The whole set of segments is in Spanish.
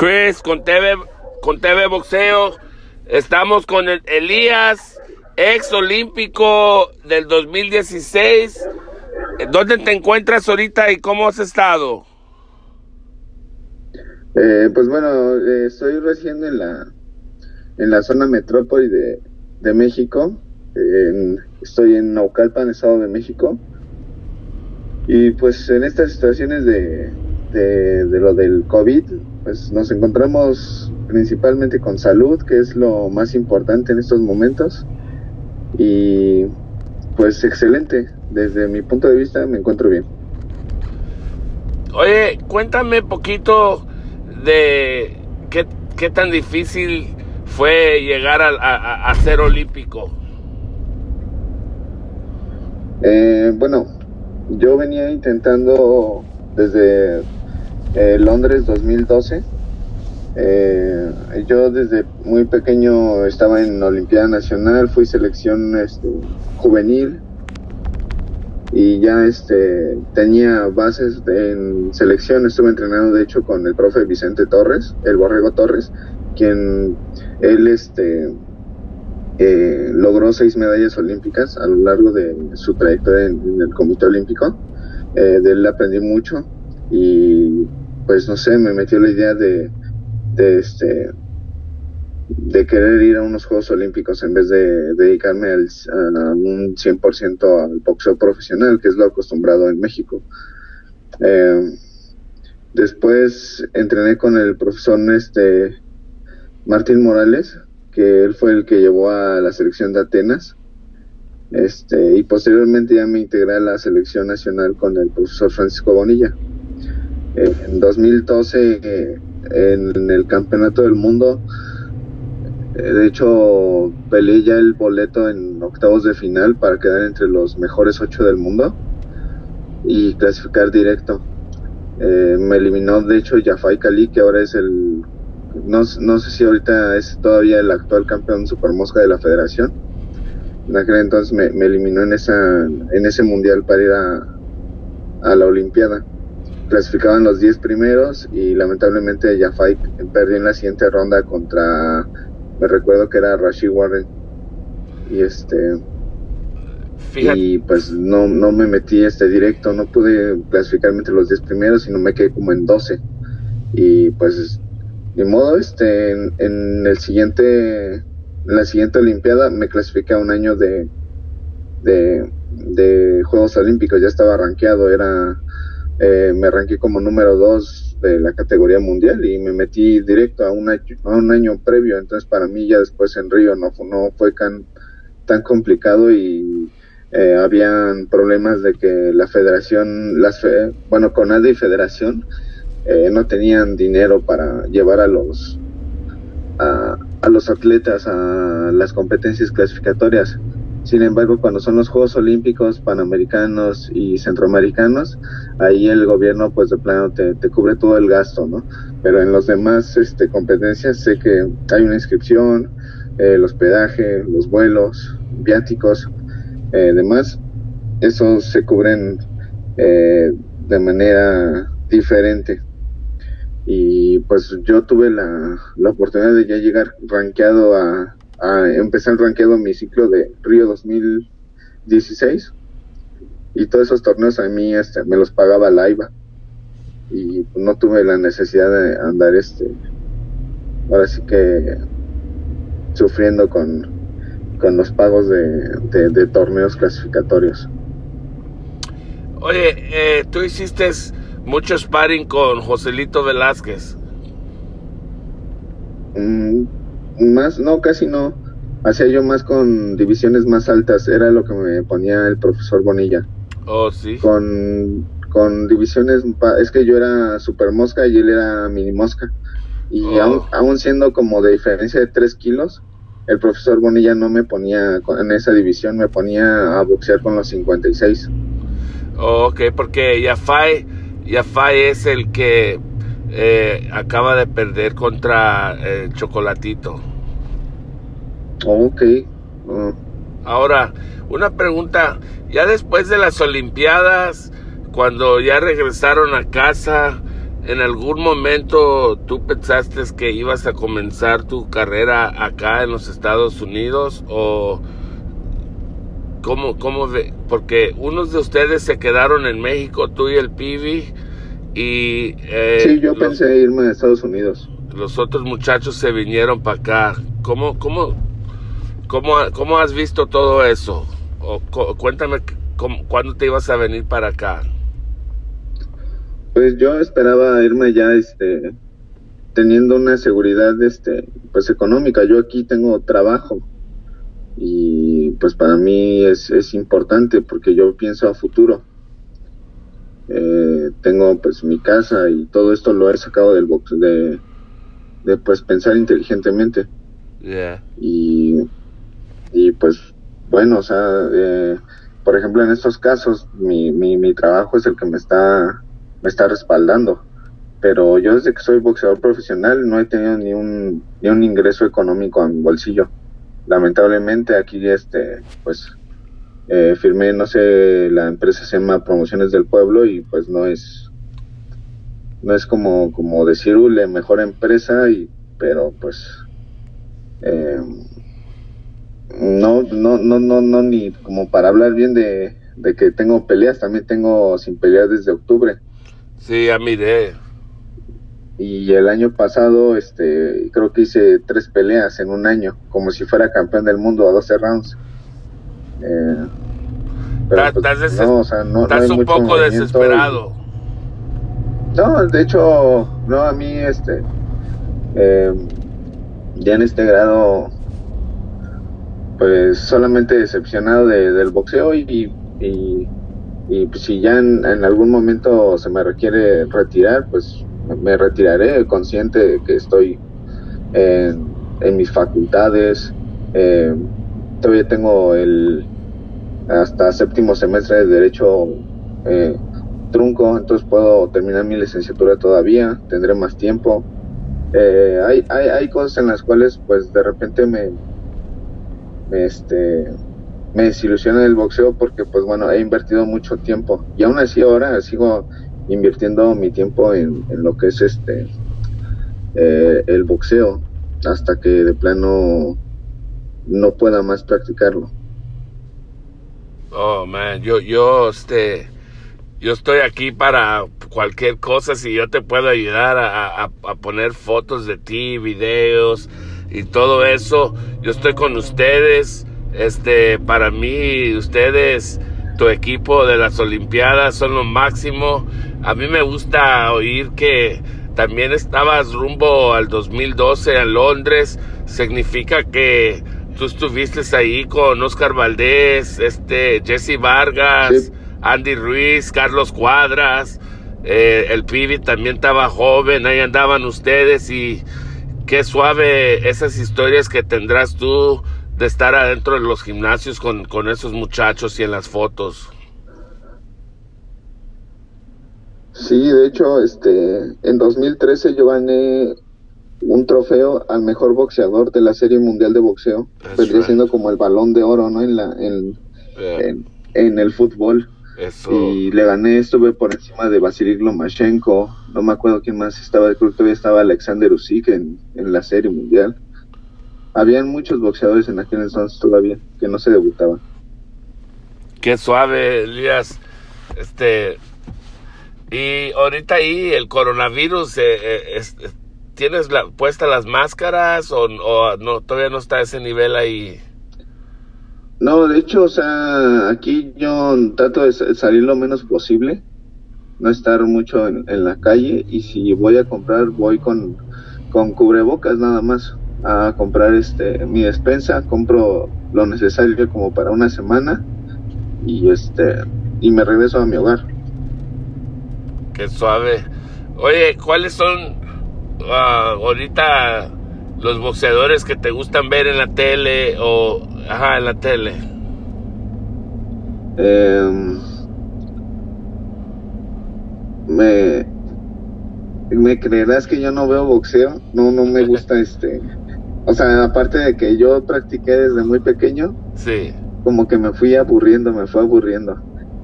Chris con TV, con TV Boxeo. Estamos con el Elías, ex olímpico del 2016. ¿Dónde te encuentras ahorita y cómo has estado? Eh, pues bueno, eh, estoy recién en la, en la zona metrópoli de, de México. estoy en Naucalpan, Estado de México. Y pues en estas situaciones de, de, lo del COVID, pues nos encontramos principalmente con salud, que es lo más importante en estos momentos. Y pues excelente, desde mi punto de vista me encuentro bien. Oye, cuéntame poquito de qué, qué tan difícil fue llegar a, a, ser olímpico. Eh, bueno, yo venía intentando desde eh, Londres 2012. Eh, yo desde muy pequeño estaba en Olimpiada Nacional, fui selección este, juvenil y ya este tenía bases en selección, estuve entrenando de hecho con el profe Vicente Torres, el Borrego Torres, quien él este eh, logró seis medallas olímpicas a lo largo de su trayectoria en, el Comité Olímpico. de él aprendí mucho y pues no sé, me metió la idea de, este de querer ir a unos Juegos Olímpicos en vez de dedicarme al, a un 100% al boxeo profesional, que es lo acostumbrado en México. Eh, después entrené con el profesor este, Martín Morales, que él fue el que llevó a la selección de Atenas. Este, y posteriormente ya me integré a la selección nacional con el profesor Francisco Bonilla. En 2012, en el Campeonato del Mundo, eh, de hecho, peleé ya el boleto en octavos de final para quedar entre los mejores ocho del mundo y clasificar directo. Eh, me eliminó, de hecho, Jafai Kali, que ahora es el. No, sé si ahorita es todavía el actual campeón supermosca de la federación. En aquel entonces me, eliminó en, esa, en ese mundial para ir a la Olimpiada clasificaban los 10 primeros y lamentablemente Jafai perdió en la siguiente ronda contra, me recuerdo que era Rashid Warren. Y este... Y pues no, no me metí este directo, no pude clasificarme entre los 10 primeros, sino me quedé como en 12. Y pues, de modo, este, en, el siguiente, en la siguiente Olimpiada me clasifiqué a un año de, de, de Juegos Olímpicos, ya estaba rankeado, era eh, me arranqué como número 2 de la categoría mundial y me metí directo a un, año, a un año previo. Entonces, para mí, ya después en Río no, no fue tan, complicado y eh, habían problemas de que la federación, las fe, bueno, CONADE y federación eh, no tenían dinero para llevar a los a los atletas a las competencias clasificatorias. Sin embargo, cuando son los Juegos Olímpicos, Panamericanos y Centroamericanos, ahí el gobierno pues de plano te, cubre todo el gasto, ¿no? Pero en los demás este, competencias sé que hay una inscripción, eh, el hospedaje, los vuelos, viáticos, eh, demás, esos se cubren eh, de manera diferente. Y pues yo tuve la, la oportunidad de ya llegar rankeado a empecé el rankeado en mi ciclo de Río 2016 y todos esos torneos a mí este, me los pagaba la IVA y no tuve la necesidad de andar este ahora sí que sufriendo con, con los pagos de, torneos clasificatorios. Oye, eh, tú hiciste mucho sparring con Joselito Velázquez. Mm, más, no, casi no. Hacía yo más con divisiones más altas, era lo que me ponía el profesor Bonilla. Oh, sí. Con, con divisiones, es que yo era super mosca y él era mini mosca. Y oh. aún, siendo como de diferencia de 3 kilos, el profesor Bonilla no me ponía en esa división, me ponía a boxear con los 56. Oh, ok, porque Yafai, Yafai es el que eh, acaba de perder contra el Chocolatito. Ok. Ah. Ahora, una pregunta, ya después de las Olimpiadas, cuando ya regresaron a casa, en algún momento tú pensaste que ibas a comenzar tu carrera acá en los Estados Unidos o cómo, cómo ve? Porque unos de ustedes se quedaron en México, tú y el Pibi, y... Eh, sí, yo pensé irme a Estados Unidos. Los otros muchachos se vinieron para acá. ¿Cómo, cómo, cómo, cómo has visto todo eso? O, cuéntame cómo, cuándo te ibas a venir para acá. Pues yo esperaba irme ya, este, teniendo una seguridad, este, pues económica. Yo aquí tengo trabajo y pues para mí es, es importante porque yo pienso a futuro. Eh, tengo pues mi casa y todo esto lo he sacado del box de, de pues pensar inteligentemente. Y, y pues bueno, o sea, eh, por ejemplo en estos casos mi, mi, mi trabajo es el que me está me está respaldando. Pero yo desde que soy boxeador profesional no he tenido ni un, ni un ingreso económico a mi bolsillo. Lamentablemente aquí este, pues eh, firmé, no sé, la empresa se llama Promociones del Pueblo y pues no es, no es como, como decir la mejor empresa y, pero pues, eh, no, no, no, no, no, ni como para hablar bien de, de que tengo peleas, también tengo sin pelear desde octubre. Sí, ya miré. Y el año pasado, este, creo que hice tres peleas en un año, como si fuera campeón del mundo a 12 rounds. Eh, pues, estás, un poco desesperado. no, de hecho, no, a mí, este, eh, ya en este grado, pues solamente decepcionado del boxeo y, y y pues, si ya en, algún momento se me requiere retirar, pues me retiraré consciente de que estoy en, mis facultades. Eh, todavía tengo el hasta séptimo semestre de derecho eh, trunco, entonces puedo terminar mi licenciatura todavía, tendré más tiempo. Eh, hay, hay, hay cosas en las cuales pues de repente me este me desilusiona el boxeo porque pues bueno, he invertido mucho tiempo y aún así ahora sigo invirtiendo mi tiempo en, lo que es este eh, el boxeo hasta que de plano no pueda más practicarlo. Oh man, yo yo este yo estoy aquí para cualquier cosa si yo te puedo ayudar a, a poner fotos de ti, videos y todo eso. Yo estoy con ustedes este, para mí, ustedes, tu equipo de las Olimpiadas son lo máximo. A mí me gusta oír que también estabas rumbo al 2012 a Londres. Significa que tú estuviste ahí con Oscar Valdés, este, Jesse Vargas, Andy Ruiz, Carlos Cuadras. Eh, el Pibi también estaba joven, ahí andaban ustedes y qué suave esas historias que tendrás tú de estar adentro de los gimnasios con, con esos muchachos y en las fotos. Sí, de hecho, este, en 2013 yo gané un trofeo al mejor boxeador de la Serie Mundial de Boxeo, vendría siendo como el balón de oro, ¿no? En la, en, en, el fútbol. Y le gané, estuve por encima de Vasily Lomachenko, no me acuerdo quién más estaba, creo que todavía estaba Alexander Usyk en, en la Serie Mundial. Habían muchos boxeadores en aquel entonces todavía que no se debutaban. Qué suave, Elías. Este. Y ahorita ahí el coronavirus, eh, eh, ¿tienes la, puestas las máscaras o, no, todavía no está a ese nivel ahí? No, de hecho, o sea, aquí yo trato de salir lo menos posible, no estar mucho en, en la calle y si voy a comprar voy con, con cubrebocas nada más a comprar este mi despensa, compro lo necesario como para una semana y este y me regreso a mi hogar. Qué suave. Oye, ¿cuáles son ah, ahorita los boxeadores que te gustan ver en la tele o ajá, en la tele? Em, me me creerás que yo no veo boxeo, no no me gusta este o sea, aparte de que yo practiqué desde muy pequeño, sí. como que me fui aburriendo, me fue aburriendo.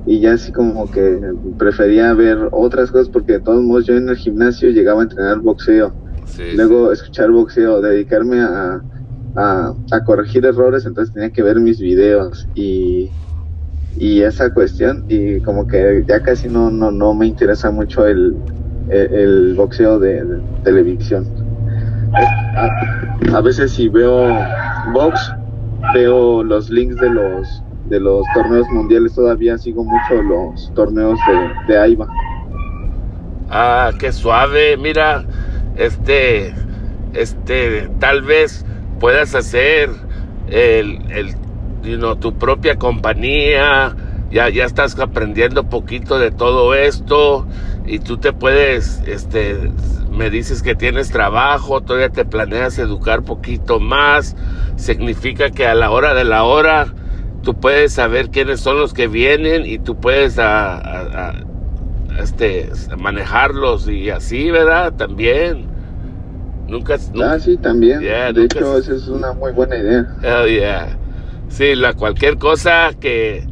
y ya así como que prefería ver otras cosas porque de todos modos yo en el gimnasio llegaba a entrenar boxeo, luego escuchar boxeo, dedicarme a, a, corregir errores, entonces tenía que ver mis videos y, y esa cuestión y como que ya casi no, no, no me interesa mucho el, el, boxeo de, televisión. A, veces si veo box, veo los links de los de los torneos mundiales todavía sigo mucho los torneos de, de AIBA. Ah, qué suave, mira, este, este, tal vez puedas hacer el tu propia compañía, ya, ya estás aprendiendo poquito de todo esto y tú te puedes, este, me dices que tienes trabajo, todavía te planeas educar poquito más, significa que a la hora de la hora tú puedes saber quiénes son los que vienen y tú puedes a, este, manejarlos y así, ¿verdad? También. Nunca, ah, sí, también. de hecho, esa es una muy buena idea. Hell yeah. Sí, la, cualquier cosa que,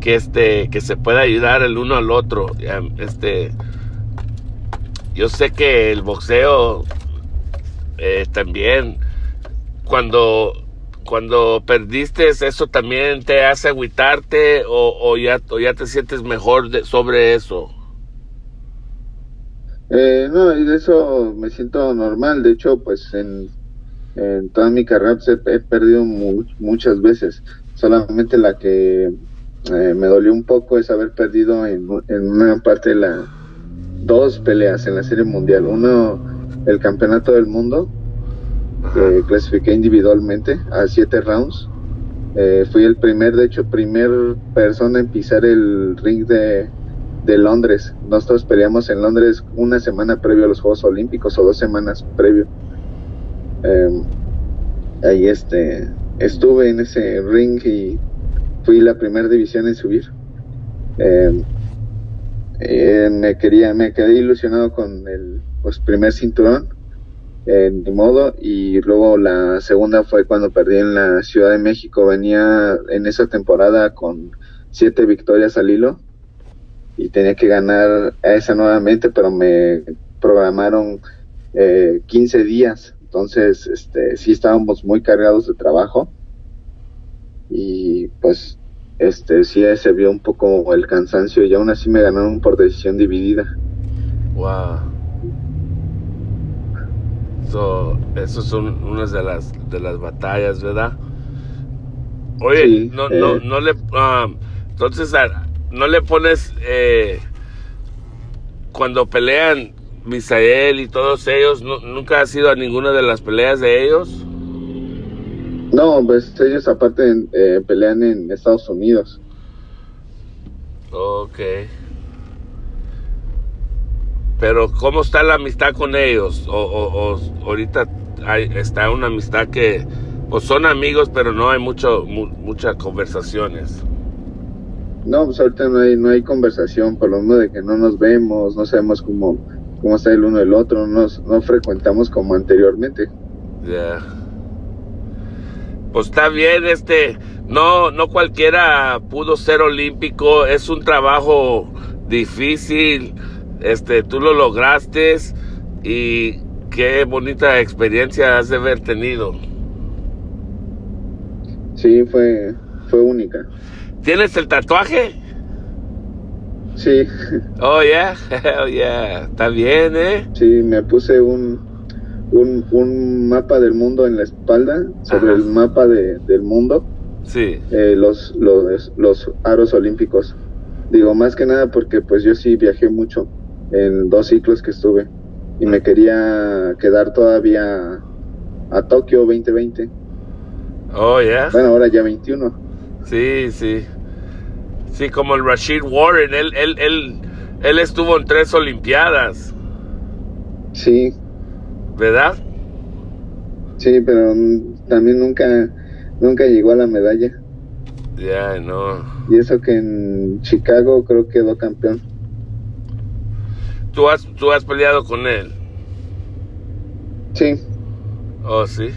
que, este, que se pueda ayudar el uno al otro. Este, yo sé que el boxeo eh, también, cuando cuando perdiste, ¿eso también te hace agüitarte o, ya, ya te sientes mejor sobre eso? Eh, no, de eso me siento normal. De hecho, pues en, toda mi carrera pues, he, perdido muchas veces. Solamente la que eh, me dolió un poco es haber perdido en, en una parte de la dos peleas en la Serie Mundial. Uno, el Campeonato del Mundo eh, clasifiqué individualmente a siete rounds. Eh, fui el primer, de hecho, primer persona en pisar el ring de, de Londres. Nosotros peleamos en Londres una semana previo a los Juegos Olímpicos o dos semanas previo. Em, ahí este, estuve en ese ring y fui la primera división en subir. Em, eh, me quería, me quedé ilusionado con el pues, primer cinturón eh, ni modo. Y luego la segunda fue cuando perdí en la Ciudad de México. Venía en esa temporada con siete victorias al hilo y tenía que ganar a esa nuevamente, pero me programaron eh, 15 días. Entonces, este, sí estábamos muy cargados de trabajo y pues este sí se vio un poco el cansancio y aún así me ganaron por decisión dividida. Wow. So, esas son unas de las de las batallas, ¿verdad? Oye, no, no, eh. no le, um, entonces, no le pones eh, cuando pelean Misael y todos ellos, nunca has ido a ninguna de las peleas de ellos. No, pues ellos aparte eh, pelean en Estados Unidos. Ok. Pero ¿cómo está la amistad con ellos? O, ahorita hay, está una amistad que pues son amigos, pero no hay mucho, muchas conversaciones. No, pues ahorita no hay, no hay conversación, por lo menos de que no nos vemos, no sabemos cómo, cómo está el uno el otro, no, no frecuentamos como anteriormente. Ya. Pues está bien, este, no, no cualquiera pudo ser olímpico, es un trabajo difícil este, tú lo lograste y qué bonita experiencia has de haber tenido. Sí, fue, fue única. ¿Tienes el tatuaje? Sí. Oh, yeah, oh, yeah. Está bien, ¿eh? Sí, me puse un, un, un mapa del mundo en la espalda, sobre el mapa de, del mundo. Sí. Eh, los, los, los aros olímpicos. Digo, más que nada porque pues yo sí viajé mucho en dos ciclos que estuve y me quería quedar todavía a Tokio 2020. Oh, ya. Bueno, ahora ya 21. Sí, sí. Sí, como el Rashid Warren, él, él, él, él estuvo en tres Olimpiadas. Sí. ¿Verdad? Sí, pero también nunca, nunca llegó a la medalla. Ya, no. Y eso que en Chicago creo que quedó campeón. ¿Tú has, ¿Tú has peleado con él? Sí. Oh, sí.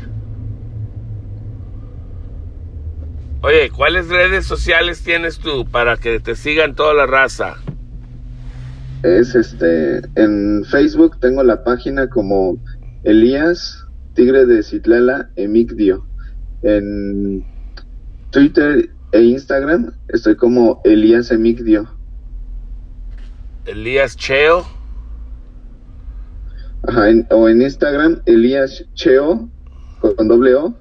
Oye, ¿cuáles redes sociales tienes tú para que te sigan toda la raza? Es este, en Facebook tengo la página como Elías Tigre de Citlala Emigdio. En Twitter e Instagram estoy como Elías Emigdio. Elías Cheo. Ajá, o en Instagram Elías Cheo con doble O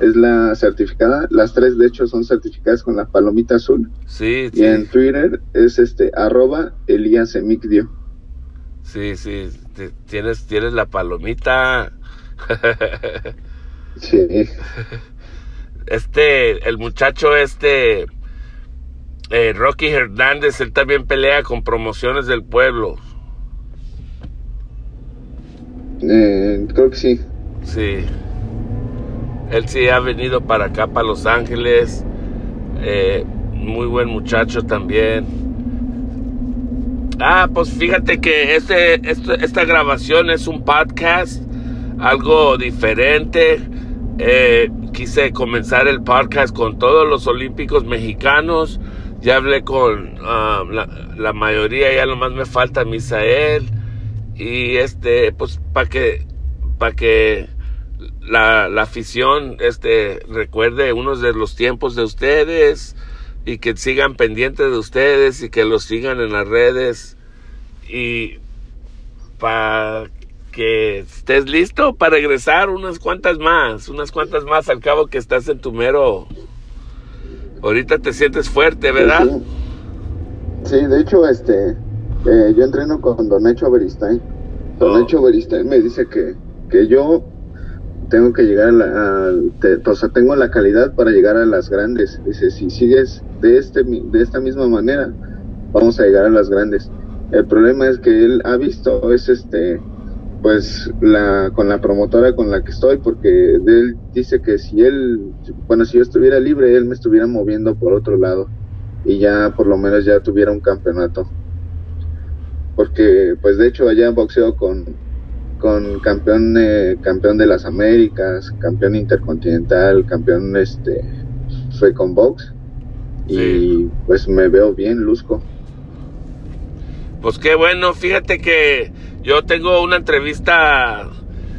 es la certificada. Las tres, de hecho, son certificadas con la palomita azul. Sí, Y en Twitter es este arroba Elías Emigdio. Sí, sí. Tienes, tienes la palomita. sí. Este, el muchacho este, eh, Rocky Hernández, él también pelea con promociones del pueblo. Eh, creo que sí. Sí. Él sí ha venido para acá, para Los Ángeles. Eh, muy buen muchacho también. Ah, pues fíjate que este, esta grabación es un podcast, algo diferente. Eh, quise comenzar el podcast con todos los olímpicos mexicanos. Ya hablé con ah, la, la, mayoría, ya nomás me falta Misael. Y este, pues para que, para que la, la afición este, recuerde unos de los tiempos de ustedes y que sigan pendientes de ustedes y que los sigan en las redes y para que estés listo para regresar unas cuantas más, unas cuantas más al cabo que estás en tu mero... Ahorita te sientes fuerte, ¿verdad? Sí, de hecho, este, eh, yo entreno con Don Necho Beristain. Don oh. Necho Beristain me dice que, que yo tengo que llegar a, la, tengo la calidad para llegar a las grandes. Dice, si sigues de, este, de esta misma manera, vamos a llegar a las grandes. El problema es que él ha visto, es este, pues, la, con la promotora con la que estoy, porque él dice que si él, bueno, si yo estuviera libre, él me estuviera moviendo por otro lado y ya por lo menos ya tuviera un campeonato. Porque, pues, de hecho, allá boxeo con con campeón eh, campeón de las Américas, campeón intercontinental, campeón este fue con box. Y pues me veo bien luzco. Pues qué bueno, fíjate que yo tengo una entrevista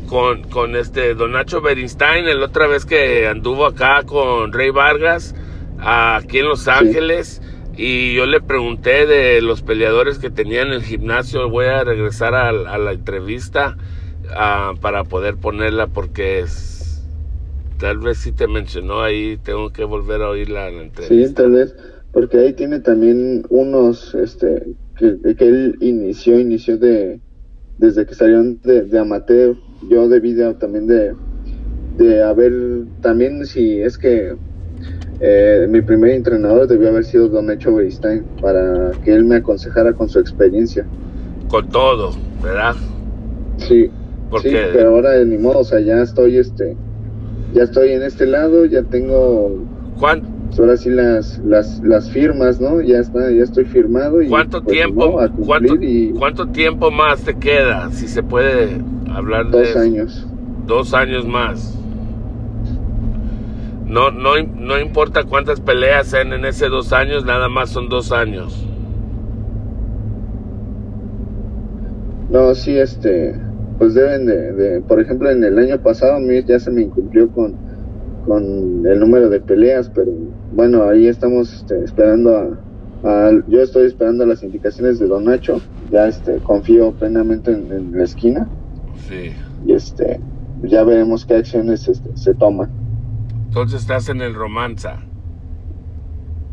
con, con este Don Nacho Berinstein, el otra vez que anduvo acá con Rey Vargas, aquí en Los Ángeles, y yo le pregunté de los peleadores que tenía en el gimnasio, voy a regresar a, a la entrevista Ah, para poder ponerla porque es, tal vez si te mencionó ahí, tengo que volver a oírla la entrevista. Sí, tal vez, porque ahí tiene también unos, este, que, que él inició, inició de, desde que salieron de, de amateur, yo debí también de, de haber, también si es que eh, mi primer entrenador debió haber sido Don Echo Beristain para que él me aconsejara con su experiencia. Con todo, ¿verdad? Sí. Sí, pero ahora ni modo, o sea, ya estoy, este, ya estoy en este lado, ya tengo... ¿Cuánto? Ahora sí las, las, las firmas, ¿no? Ya está, ya estoy firmado y... ¿Cuánto pues, tiempo, ¿cuánto, cuánto tiempo más te queda, si se puede hablar de Dos años. Dos años más. No, no, no importa cuántas peleas sean en ese dos años, nada más son dos años. No, sí, este pues deben de, por ejemplo, en el año pasado a mí ya se me incumplió con, con el número de peleas, pero bueno, ahí estamos este, esperando a, yo estoy esperando las indicaciones de Don Nacho, ya este, confío plenamente en, la esquina. Sí. Y este, ya veremos qué acciones este, se toman. Entonces estás en el romanza.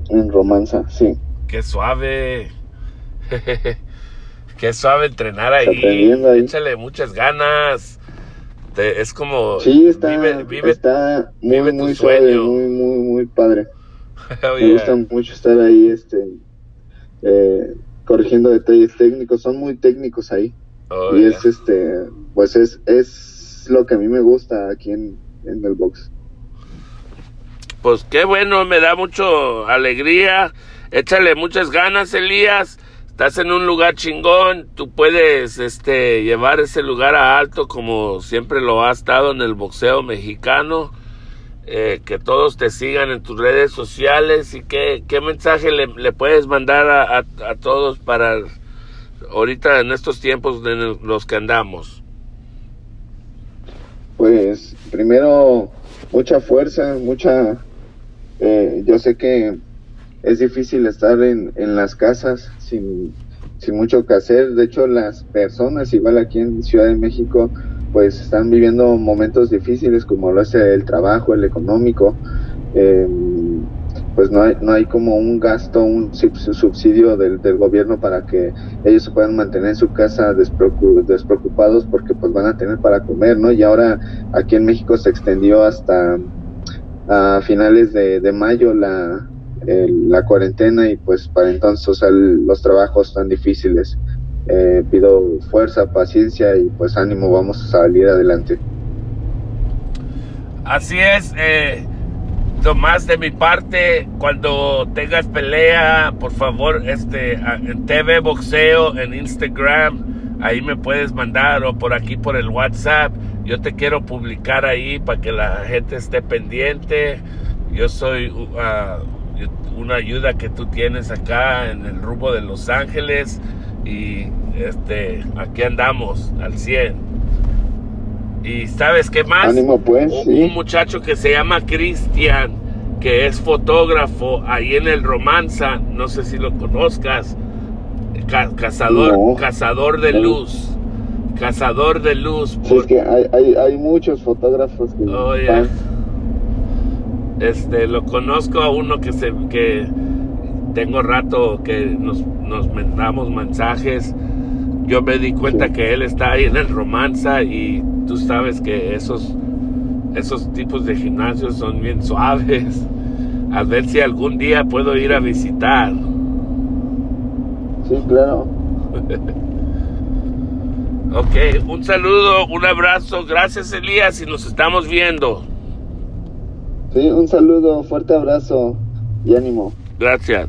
En romanza, sí. Qué suave. Qué suave entrenar ahí. Échale muchas ganas. es como. Sí, está, está muy, muy suave, muy, muy, muy padre. Oh, Me gusta mucho estar ahí, este, eh, corrigiendo detalles técnicos. Son muy técnicos ahí. Oh, y es, este, pues es, es lo que a mí me gusta aquí en, en el box. Pues qué bueno, me da mucho alegría. Échale muchas ganas, Elías estás en un lugar chingón, tú puedes este, llevar ese lugar a alto como siempre lo ha estado en el boxeo mexicano. eh, que todos te sigan en tus redes sociales y qué, mensaje le, puedes mandar a, a, todos para ahorita en estos tiempos de los que andamos. Pues primero mucha fuerza, mucha... Yo sé que es difícil estar en, en las casas sin, sin mucho que hacer. De hecho, las personas, igual aquí en Ciudad de México, pues están viviendo momentos difíciles como lo es el trabajo, el económico. Eh, pues no hay, no hay como un gasto, un subsidio del, del gobierno para que ellos se puedan mantener en su casa despreocupados porque pues van a tener para comer, ¿no? Y ahora aquí en México se extendió hasta a finales de, de mayo la, la cuarentena y pues para entonces los trabajos tan difíciles. Eh, pido fuerza, paciencia y pues ánimo, vamos a salir adelante. Así es, eh, Tomás, de mi parte, cuando tengas pelea, por favor, este, en TV Boxeo, en Instagram, ahí me puedes mandar o por aquí por el WhatsApp. Yo te quiero publicar ahí para que la gente esté pendiente. Yo soy uh, una ayuda que tú tienes acá en el rumbo de Los Ángeles y este, aquí andamos al 100. Y sabes qué más? Pues, un, muchacho que se llama Cristian, que es fotógrafo ahí en el Romanza, no sé si lo conozcas, cazador, cazador de luz. Cazador de luz. que hay, hay, muchos fotógrafos que oh, Este, lo conozco a uno que se que tengo rato que nos, nos mandamos mensajes. Yo me di cuenta que él está ahí en el romanza y tú sabes que esos, esos tipos de gimnasios son bien suaves. A ver si algún día puedo ir a visitar. Sí, claro. ok, un saludo, un abrazo. Gracias Elías y nos estamos viendo. Sí, un saludo, fuerte abrazo y ánimo. Gracias.